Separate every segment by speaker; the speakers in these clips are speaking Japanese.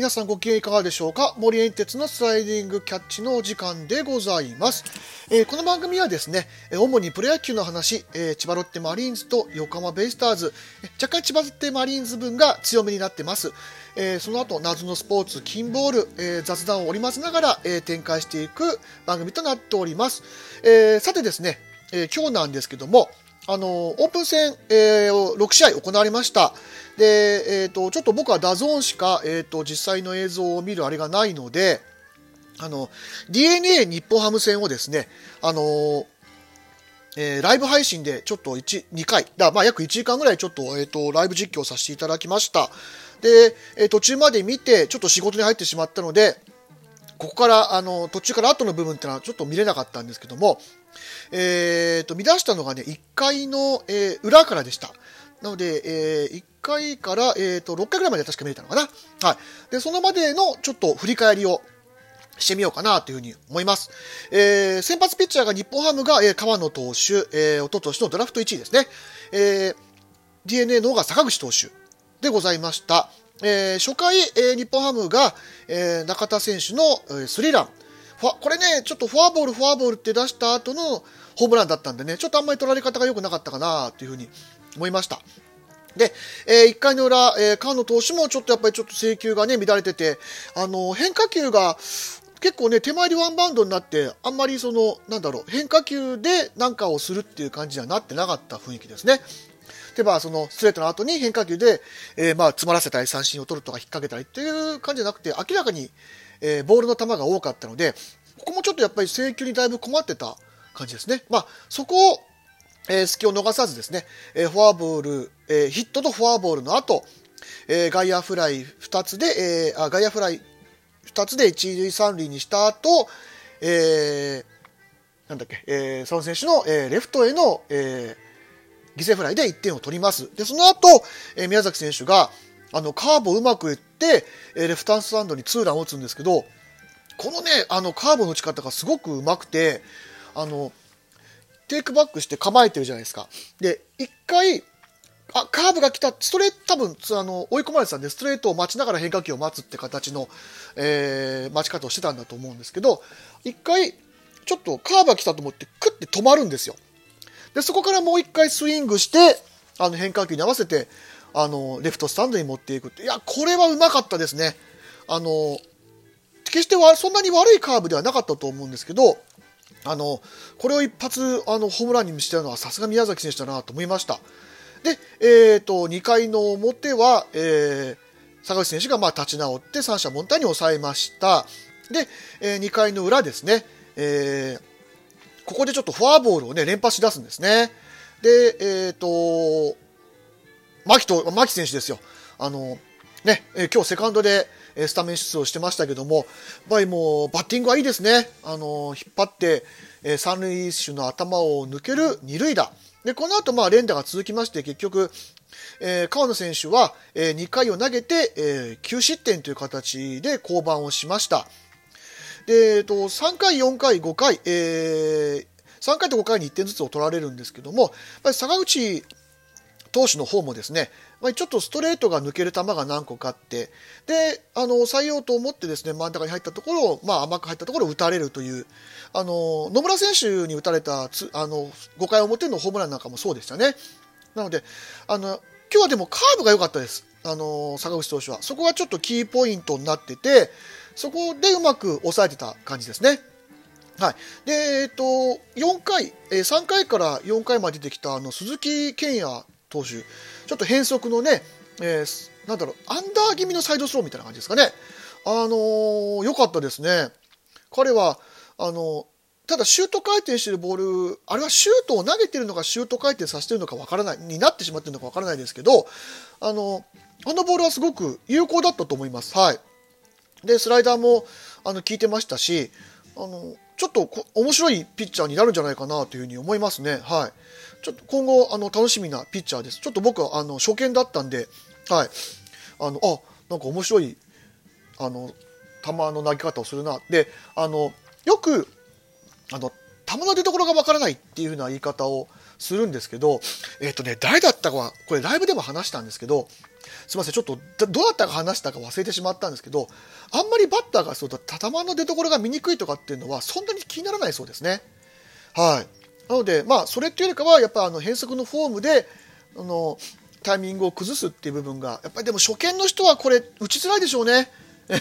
Speaker 1: 皆さんご機嫌いかがでしょうか？森園鉄のスライディングキャッチのお時間でございます。えー、この番組はですね、主にプロ野球の話、えー、千葉ロッテマリーンズと横浜ベイスターズ、若干千葉ロッテマリーンズ分が強めになってます。えー、その後、謎のスポーツ、金ボール、えー、雑談を織り交ぜながら、えー、展開していく番組となっております。えー、さてですね、えー、今日なんですけども、あのオープン戦、えー、6試合行われました。で、えーと、ちょっと僕は DAZN しか、えーと、実際の映像を見るあれがないので、あの DeNA 日本ハム戦をですね、あのー、えー、ライブ配信でちょっと1、2回、だまあ約1時間ぐらいちょっと,、えーと、ライブ実況させていただきました。で、えー、途中まで見て、ちょっと仕事に入ってしまったので、ここから、あの、途中から後の部分ってのはちょっと見れなかったんですけども、えー、と、見出したのがね、1回の、えー、裏からでした。なので、えー、1回から、えー、と、6回ぐらいまで確か見れたのかな。はい。で、そのまでのちょっと振り返りをしてみようかなというふうに思います。えー、先発ピッチャーが日本ハムが、えー、川野投手、えー、おととしのドラフト1位ですね。えー、DNA の方が坂口投手でございました。えー、初回、えー、日本ハムが、えー、中田選手の、えー、スリーラン。これね、ちょっとフォアボール、フォアボールって出した後のホームランだったんでね、ちょっとあんまり取られ方が良くなかったかなというふうに思いました。で、えー、1回の裏、えー、菅野投手もちょっとやっぱりちょっと制球がね、乱れてて、あの、変化球が結構ね、手前でワンバウンドになって、あんまりその、なんだろう、変化球で何かをするっていう感じにはなってなかった雰囲気ですね。で、まあ、そのストレートの後に変化球で、えー、まあ、詰まらせたり三振を取るとか引っ掛けたりっていう感じじゃなくて、明らかに、えー、ボールの球が多かったので、ここもちょっとやっぱり制球にだいぶ困ってた感じですね。まあ、そこを、えー、隙を逃さずですね、えー、フォアボール、えー、ヒットとフォアボールの後、えー、外野フライ2つで、えー、あ外野フライ2つで一塁三塁にした後、えー、なんだっけ、えー、その選手の、えー、レフトへの、えー、犠牲フライで1点を取ります。で、その後、えー、宮崎選手が、あの、カーブをうまく打って、えー、レフトハンスタンドにツーランを打つんですけど、このね、あの、カーブの打ち方がすごくうまくて、あの、テイクバックして構えてるじゃないですか。で、一回、あ、カーブが来た、ストレート、多分、あの、追い込まれてたんで、ストレートを待ちながら変化球を待つって形の、えー、待ち方をしてたんだと思うんですけど、一回、ちょっとカーブが来たと思って、クッて止まるんですよ。で、そこからもう一回スイングして、あの、変化球に合わせて、あの、レフトスタンドに持っていくって。いや、これはうまかったですね。あの、決してはそんなに悪いカーブではなかったと思うんですけど、あの、これを一発、あの、ホームランにしてるのはさすが宮崎選手だなと思いました。で、え、ー、と、2回の表は、えー、坂口選手がまあ立ち直って三者凡退に抑えました。で、えー、2回の裏ですね、えー、ここでちょっとフォアボールをね、連発し出すんですね。で、え、ー、と、牧と、牧選手ですよ。あの、ね、えー、今日セカンドで、スタメン出場してましたけども、やっぱりもうバッティングはいいですね。あの、引っ張って、え三塁手の頭を抜ける二塁打。で、この後、まあ、連打が続きまして、結局、えー、川野選手は、えー、2回を投げて、えー、9失点という形で降板をしました。で、えっと、3回、4回、5回、えー、3回と5回に1点ずつを取られるんですけども、坂口投手の方もですね、まあちょっとストレートが抜ける球が何個かあって、で、あの、抑えようと思ってですね、真ん中に入ったところを、まあ甘く入ったところを打たれるという、あの、野村選手に打たれたつ、あの、5回表のホームランなんかもそうでしたね。なので、あの、今日はでもカーブが良かったです。あの、坂口投手は。そこがちょっとキーポイントになってて、そこでうまく抑えてた感じですね。はい。で、えっ、と、4回、え3回から4回まで出てきた、あの、鈴木健也投手、ちょっと変則のね、えー、なんだろう、アンダー気味のサイドスローみたいな感じですかね。あのー、良かったですね。彼は、あのただシュート回転してるボール、あれはシュートを投げてるのかシュート回転させてるのかわからない、になってしまってるのかわからないですけど、あの、あのボールはすごく有効だったと思います。はい。で、スライダーも、あの、効いてましたし、あの、ちょっと面白いピッチャーになるんじゃないかなというふうに思いますね。はい。ちょっと今後、あの、楽しみなピッチャーです。ちょっと僕は、あの、初見だったんで、はい。あの、あ、なんか面白い、あの、球の投げ方をするな。で、あの、よく、あの、球の出所がわからないっていうふうな言い方をするんですけど、えっ、ー、とね、誰だったかは、これライブでも話したんですけど、すいません、ちょっとどうだったか話したか忘れてしまったんですけど、あんまりバッターがそうと頭の出所が見にくいとかっていうのは、そんなに気にならないそうですね。はい。なので、まあ、それっていうよりかは、やっぱあの変則のフォームで、あの、タイミングを崩すっていう部分が、やっぱりでも初見の人はこれ、打ちづらいでしょうね。打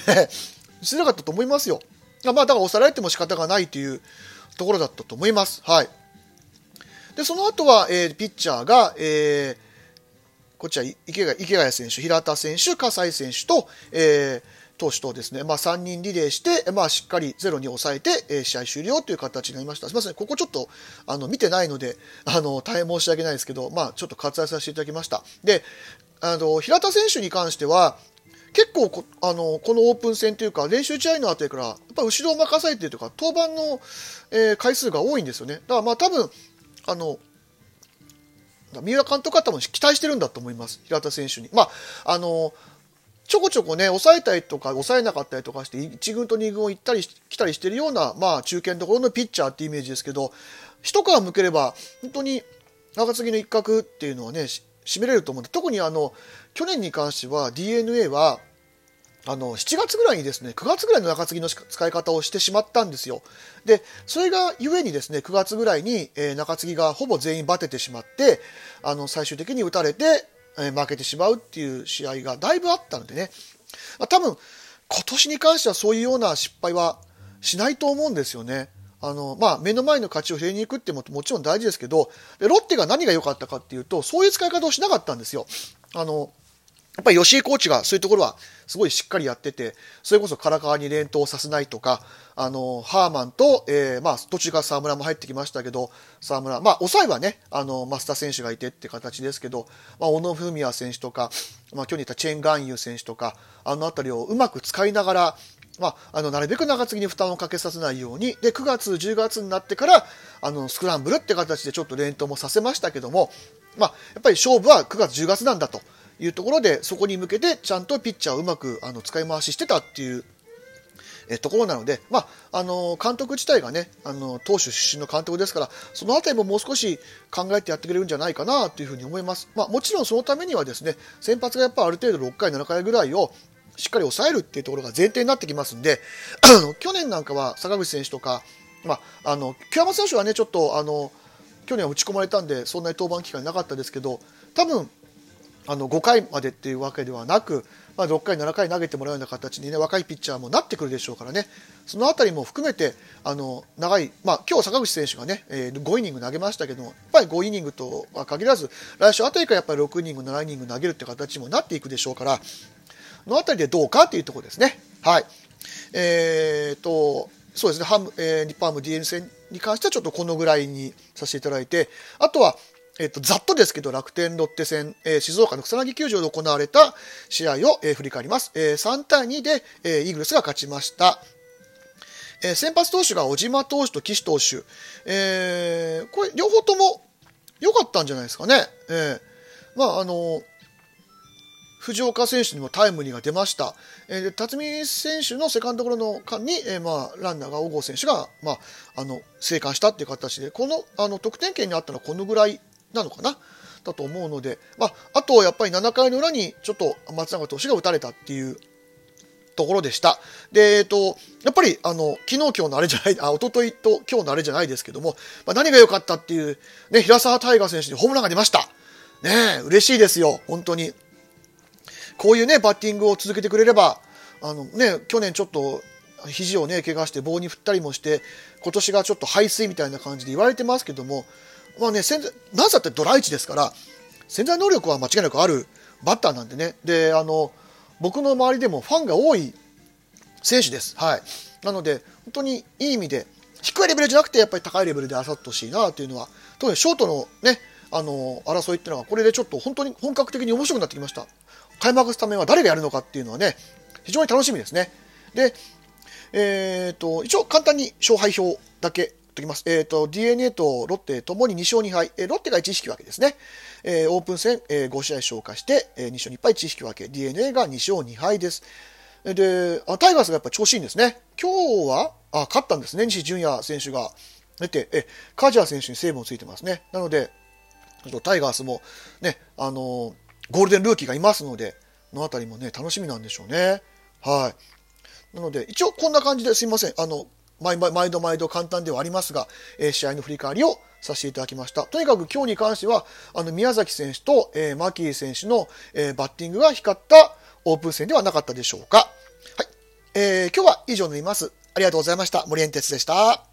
Speaker 1: ちづらかったと思いますよ。まあ、だから押されても仕方がないというところだったと思います。はい。で、その後は、えー、ピッチャーが、えー、こっちは池谷池谷選手、平田選手、葛西選手と、えー、投手とですね、まあ、3人リレーして、まあ、しっかりゼロに抑えて、えー、試合終了という形になりました。すみません、ここちょっとあの見てないのであの、大変申し訳ないですけど、まあ、ちょっと割愛させていただきました。で、あの平田選手に関しては、結構こあのこのオープン戦というか練習試合のあたりからやっぱ後ろを任されているというか登板の、えー、回数が多いんですよねだからまあ多分あの三浦監督は多分期待してるんだと思います平田選手にまああのちょこちょこね抑えたりとか抑えなかったりとかして1軍と2軍を行ったり来たりしてるようなまあ中堅どころのピッチャーってイメージですけど一皮むければ本当に中継ぎの一角っていうのはね占めれると思うんで特にあの去年に関しては d n a はあの7月ぐらいにですね9月ぐらいの中継ぎの使い方をしてしまったんですよ。でそれがゆえにですね9月ぐらいに、えー、中継ぎがほぼ全員バテてしまってあの最終的に打たれて、え、負けてしまうっていう試合がだいぶあったのでね、まあ、多分今年に関してはそういうような失敗はしないと思うんですよね。あの、まあ、目の前の勝ちを拾いに行くってももちろん大事ですけど、ロッテが何が良かったかっていうと、そういう使い方をしなかったんですよ。あの、っぱり吉井コーチがそういうところはすごいしっかりやってて、それこそ唐川に連投させないとか、あの、ハーマンと、えー、まあ、途中から沢村も入ってきましたけど、沢村、まあ、抑えはね、あの、増田選手がいてって形ですけど、まあ、小野文也選手とか、まあ、去年言ったチェン・ガンユー選手とか、あのあたりをうまく使いながら、まあ、あのなるべく中継ぎに負担をかけさせないようにで9月、10月になってからあのスクランブルって形でちょっと連投もさせましたけども、まあ、やっぱり勝負は9月、10月なんだと。いうところでそこに向けてちゃんとピッチャーをうまくあの使い回ししてたっていうえところなので、まあ、あの監督自体がねあの投手出身の監督ですからその辺りももう少し考えてやってくれるんじゃないかなというふうに思います、まあ、もちろんそのためにはですね先発がやっぱある程度6回、7回ぐらいをしっかり抑えるっていうところが前提になってきますんで、去年なんかは坂口選手とか、まあ、あの、清山選手はね、ちょっと、あの、去年は打ち込まれたんで、そんなに登板機会なかったですけど、多分、あの、5回までっていうわけではなく、まあ、6回、7回投げてもらうような形にね、若いピッチャーもなってくるでしょうからね、そのあたりも含めて、あの、長い、まあ、今日坂口選手がね、えー、5イニング投げましたけど、やっぱり5イニングとは限らず、来週あたりからやっぱり6イニング、7イニング投げるって形にもなっていくでしょうから、のあたりでどうかというところですね。はい。えー、と、そうですね、ハム、えー、日本ハム DN 戦に関してはちょっとこのぐらいにさせていただいて、あとは、えっ、と、ざっとですけど、楽天ロッテ戦、えー、静岡の草薙球場で行われた試合を、えー、振り返ります。えー、3対2で、えー、イーグルスが勝ちました。えー、先発投手が小島投手と岸投手。えー、これ、両方とも良かったんじゃないですかね。えー、まあ、あの藤岡選手にもタイムリーが出ました。えー、辰巳選手のセカンドゴロの間に、えー、まあ、ランナーが小郷選手が、まあ、あの、生還したっていう形で、この、あの、得点圏にあったのはこのぐらいなのかな？だと思うので、まあ、あと、やっぱり7回の裏に、ちょっと松永投手が打たれたっていうところでした。で、えっ、と、やっぱり、あの、昨日今日のあれじゃない、あ、一昨日と今日のあれじゃないですけども、まあ、何が良かったっていう、ね、平沢大河選手にホームランが出ました。ね嬉しいですよ、本当に。こういうね、バッティングを続けてくれれば、あのね、去年ちょっと肘をね、怪我して棒に振ったりもして、今年がちょっと排水みたいな感じで言われてますけども、まあね、なぜだってドラ1ですから、潜在能力は間違いなくあるバッターなんでね。で、あの、僕の周りでもファンが多い選手です。はい。なので、本当にいい意味で、低いレベルじゃなくて、やっぱり高いレベルであさってほしいなというのは、特にショートのね、あの、争いっていうのは、これでちょっと本当に本格的に面白くなってきました。開幕スタメンは誰がやるのかっていうのはね、非常に楽しみですね。で、えっ、ー、と、一応簡単に勝敗表だけときます。えっ、ー、と、DNA とロッテともに2勝2敗、えー、ロッテが1引き分けですね。えー、オープン戦、えー、5試合消化して、えー、2勝2敗1引き分け、DNA が2勝2敗です。で、あタイガースがやっぱ調子いいんですね。今日は、あ、勝ったんですね。西純也選手が出て、え、カジャー選手にセーブもついてますね。なので、タイガースもね、あのゴールデンルーキーがいますので、のあたりもね、楽しみなんでしょうね。はい。なので、一応こんな感じですいません。あの、毎毎度毎度簡単ではありますが、え、試合の振り返りをさせていただきました。とにかく今日に関しては、あの、宮崎選手と、えー、マキー選手の、えー、バッティングが光ったオープン戦ではなかったでしょうか。はい。えー、今日は以上になります。ありがとうございました。森エンテツでした。